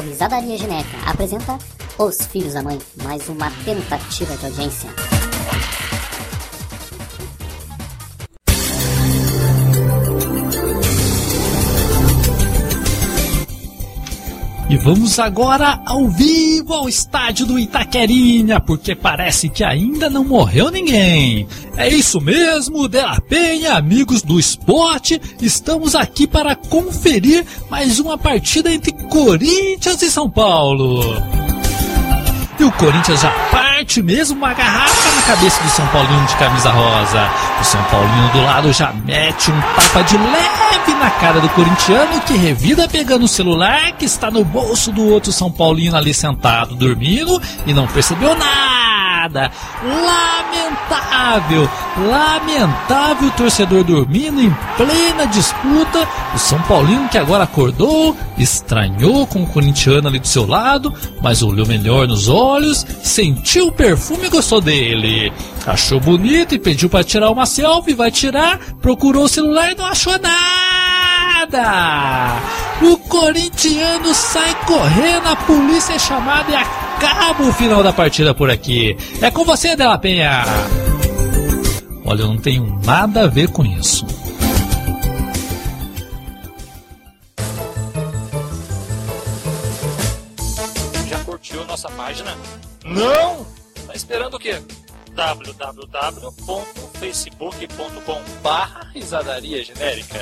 Risadaria Genérica apresenta Os Filhos da Mãe, mais uma tentativa de audiência. E vamos agora ao vivo ao estádio do Itaquerinha, porque parece que ainda não morreu ninguém. É isso mesmo, De La Penha, amigos do esporte, estamos aqui para conferir mais uma partida entre Corinthians e São Paulo. E o Corinthians já parte mesmo uma garrafa na cabeça do São Paulino de camisa rosa. O São Paulino do lado já mete um tapa de leve na cara do corintiano que revida pegando o celular que está no bolso do outro São Paulino ali sentado dormindo e não percebeu nada. Lamentável, lamentável o torcedor dormindo em plena disputa. O São Paulino que agora acordou, estranhou com o corintiano ali do seu lado, mas olhou melhor nos olhos, sentiu o perfume e gostou dele. Achou bonito e pediu para tirar uma selfie, vai tirar, procurou o celular e não achou nada. O corintiano sai correndo, a polícia é chamada e acaba o final da partida por aqui. É com você, Dela Penha. Olha, eu não tenho nada a ver com isso. Já curtiu nossa página? Não? Tá esperando o quê? www.facebook.com barra risadaria genérica